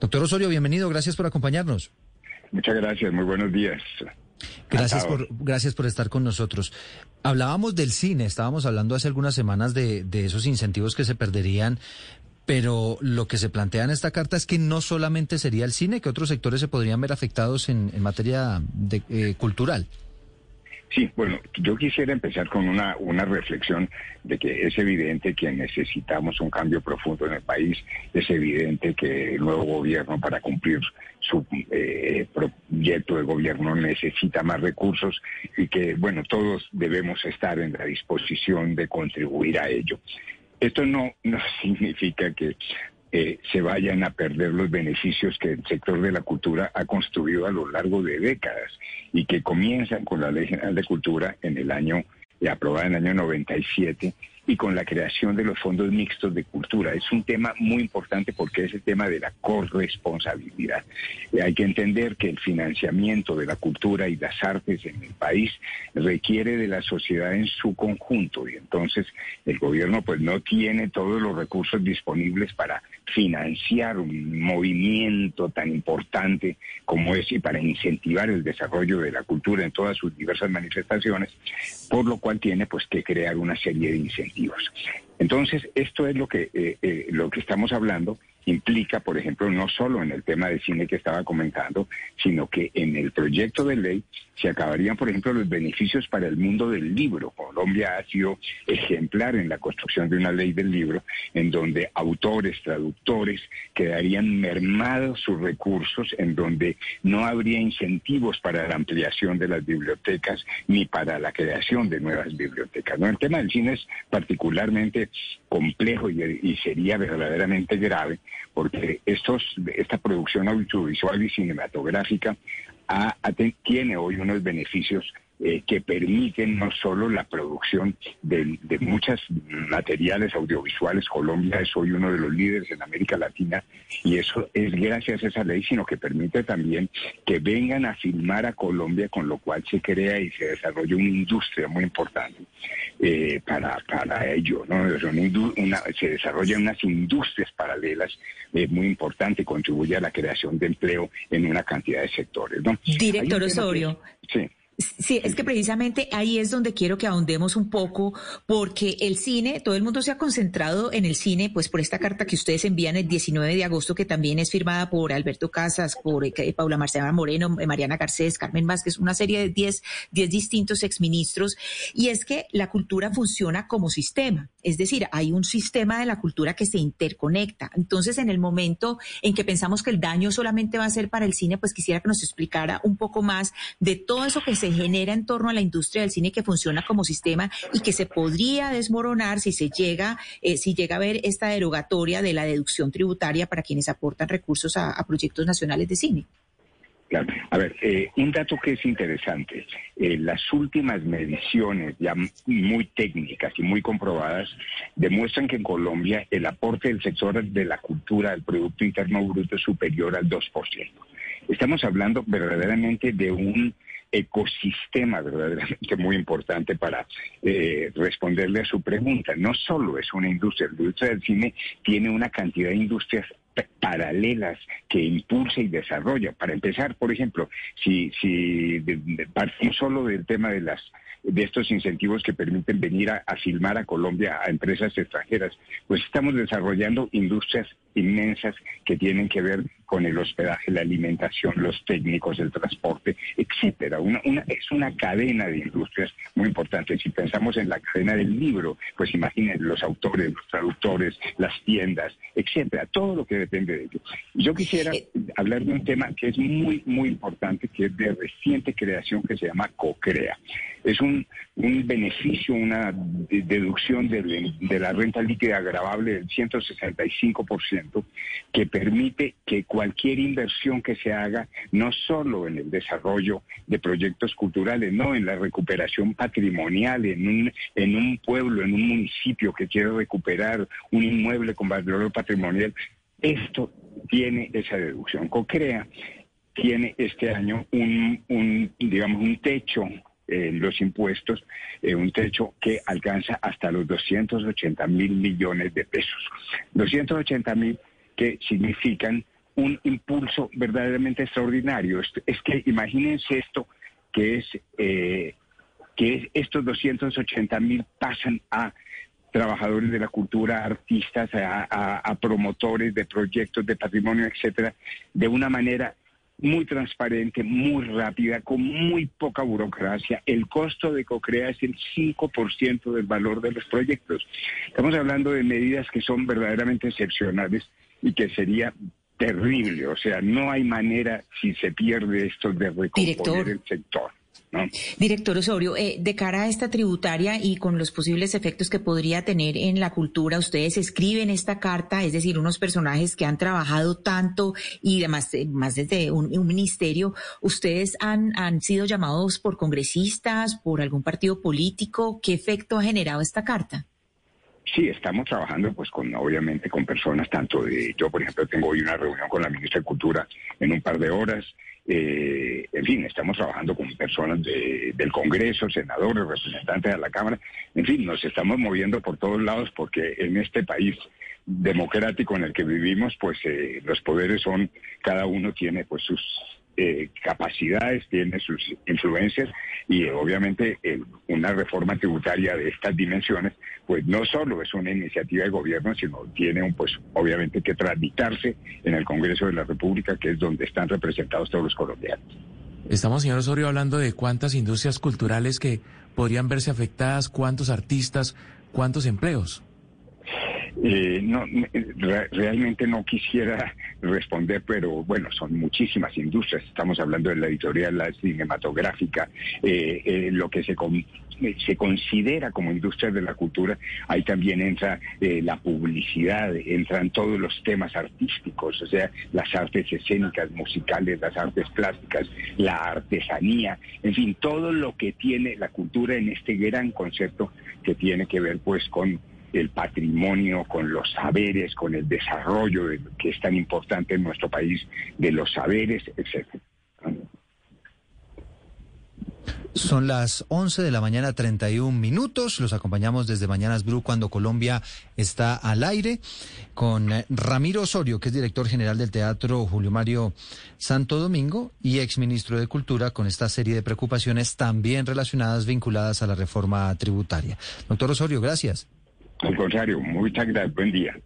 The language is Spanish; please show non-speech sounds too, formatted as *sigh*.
Doctor Osorio, bienvenido, gracias por acompañarnos. Muchas gracias, muy buenos días. Gracias por, gracias por estar con nosotros. Hablábamos del cine, estábamos hablando hace algunas semanas de, esos incentivos que se perderían, pero lo que se plantea en esta carta es que no solamente sería el cine, que otros sectores se podrían ver afectados en, materia de, eh, cultural. Sí, bueno, yo quisiera empezar con una, una reflexión de que es evidente que necesitamos un cambio profundo en el país, es evidente que el nuevo gobierno para cumplir su eh, proyecto de gobierno necesita más recursos y que, bueno, todos debemos estar en la disposición de contribuir a ello. Esto no, no *laughs* significa que eh, se vayan a perder los beneficios que el sector de la cultura ha construido a lo largo de décadas y que comienzan con la Ley General de Cultura en el año, aprobada en el año 97 y con la creación de los fondos mixtos de cultura. Es un tema muy importante porque es el tema de la corresponsabilidad. Eh, hay que entender que el financiamiento de la cultura y las artes en el país requiere de la sociedad en su conjunto y entonces el gobierno pues no tiene todos los recursos disponibles para financiar un movimiento tan importante como es y para incentivar el desarrollo de la cultura en todas sus diversas manifestaciones, por lo cual tiene pues que crear una serie de incentivos. Entonces, esto es lo que, eh, eh, lo que estamos hablando implica, por ejemplo, no solo en el tema de cine que estaba comentando, sino que en el proyecto de ley se acabarían, por ejemplo, los beneficios para el mundo del libro. Colombia ha sido ejemplar en la construcción de una ley del libro, en donde autores, traductores quedarían mermados sus recursos, en donde no habría incentivos para la ampliación de las bibliotecas ni para la creación de nuevas bibliotecas. ¿no? El tema del cine es particularmente complejo y sería verdaderamente grave porque estos, esta producción audiovisual y cinematográfica tiene hoy unos beneficios eh, que permiten no solo la producción de, de muchos materiales audiovisuales. Colombia es hoy uno de los líderes en América Latina y eso es gracias a esa ley, sino que permite también que vengan a filmar a Colombia, con lo cual se crea y se desarrolla una industria muy importante eh, para, para ello. ¿no? se desarrollan unas industrias paralelas eh, muy importantes, contribuye a la creación de empleo en una cantidad de sectores. ¿no? Director Osorio. sí. Sí, es que precisamente ahí es donde quiero que ahondemos un poco, porque el cine, todo el mundo se ha concentrado en el cine, pues por esta carta que ustedes envían el 19 de agosto, que también es firmada por Alberto Casas, por eh, Paula Marcela Moreno, eh, Mariana Garcés, Carmen Vázquez, una serie de 10, 10 distintos exministros, y es que la cultura funciona como sistema, es decir, hay un sistema de la cultura que se interconecta. Entonces, en el momento en que pensamos que el daño solamente va a ser para el cine, pues quisiera que nos explicara un poco más de todo eso que se genera en torno a la industria del cine que funciona como sistema y que se podría desmoronar si se llega, eh, si llega a ver esta derogatoria de la deducción tributaria para quienes aportan recursos a, proyectos nacionales de cine. Claro. A ver, eh, un dato que es interesante. Eh, las últimas mediciones, ya muy técnicas y muy comprobadas, demuestran que en Colombia el aporte del sector de la cultura al Producto Interno Bruto es superior al 2%. Estamos hablando verdaderamente de un ecosistema verdaderamente muy importante para eh, responderle a su pregunta. No solo es una industria, la industria del cine tiene una cantidad de industrias paralelas que impulsa y desarrolla. Para empezar, por ejemplo, si, si partimos solo del tema de las de estos incentivos que permiten venir a, a, filmar a Colombia a empresas extranjeras, pues estamos desarrollando industrias inmensas que tienen que ver con el hospedaje, la alimentación, los técnicos, el transporte, etcétera. Una, es una cadena de industrias muy importante. Si pensamos en la cadena del libro, pues imaginen los autores, los traductores, las tiendas, etcétera, todo lo que depende de ello. Yo quisiera hablar de un tema que es muy, muy importante, que es de reciente creación, que se llama CoCrea. Es un, un beneficio, una deducción de, la renta líquida agravable del 165%, que permite que cualquier inversión que se haga, no solo en el desarrollo de proyectos culturales, no en la recuperación patrimonial, en un, en un pueblo, en un municipio que quiere recuperar un inmueble con valor patrimonial, esto tiene esa deducción. COCREA tiene este año un, un digamos, un techo en los impuestos, eh, un techo que alcanza hasta los 280 mil millones de pesos. 280 mil que significan un impulso verdaderamente extraordinario. Es que imagínense esto, que es eh, que estos 280 mil pasan a trabajadores de la cultura, artistas, a, promotores de proyectos de patrimonio, etcétera, de una manera muy transparente, muy rápida, con muy poca burocracia. El costo de COCREA es el 5% del valor de los proyectos. Estamos hablando de medidas que son verdaderamente excepcionales y que sería terrible. O sea, no hay manera, si se pierde esto, de recomponer el sector. Director Osorio, eh, de cara a esta tributaria y con los posibles efectos que podría tener en la cultura, ustedes escriben esta carta, es decir, unos personajes que han trabajado tanto y además eh, más desde un, ministerio, ¿ustedes han, han sido llamados por congresistas, por algún partido político? ¿Qué efecto ha generado esta carta? Sí, estamos trabajando pues con obviamente con personas tanto de yo por ejemplo tengo hoy una reunión con la ministra de Cultura en un par de horas. Eh, en fin, estamos trabajando con personas del Congreso, senadores, representantes de la Cámara. En fin, nos estamos moviendo por todos lados porque en este país democrático en el que vivimos, pues eh, los poderes son, cada uno tiene pues sus eh, capacidades, tiene sus influencias y obviamente una reforma tributaria de estas dimensiones, pues no solo es una iniciativa de gobierno, sino tiene un, pues obviamente que tramitarse en el Congreso de la República, que es donde están representados todos los colombianos. Estamos, señor Osorio, hablando de cuántas industrias culturales que podrían verse afectadas, cuántos artistas, cuántos empleos. Eh, no, realmente no quisiera *laughs* responder, pero bueno, son muchísimas industrias. Estamos hablando de la editorial, la cinematográfica, eh, eh, lo que se, se considera como industria de la cultura. Ahí también entra la publicidad, entran todos los temas artísticos, o sea, las artes escénicas, musicales, las artes plásticas, la artesanía, en fin, todo lo que tiene la cultura en este gran concepto que tiene que ver pues con el patrimonio, con los saberes, con el desarrollo que es tan importante en nuestro país, de los saberes, etcétera. Son las 11 de la mañana, 31 minutos. Los acompañamos desde Mañanas Blue cuando Colombia está al aire con eh, Ramiro Osorio, que es director general del Teatro Julio Mario Santo Domingo y exministro de Cultura, con esta serie de preocupaciones también relacionadas, vinculadas a la reforma tributaria. Doctor Osorio, gracias. Al contrario, muchas gracias. Buen día.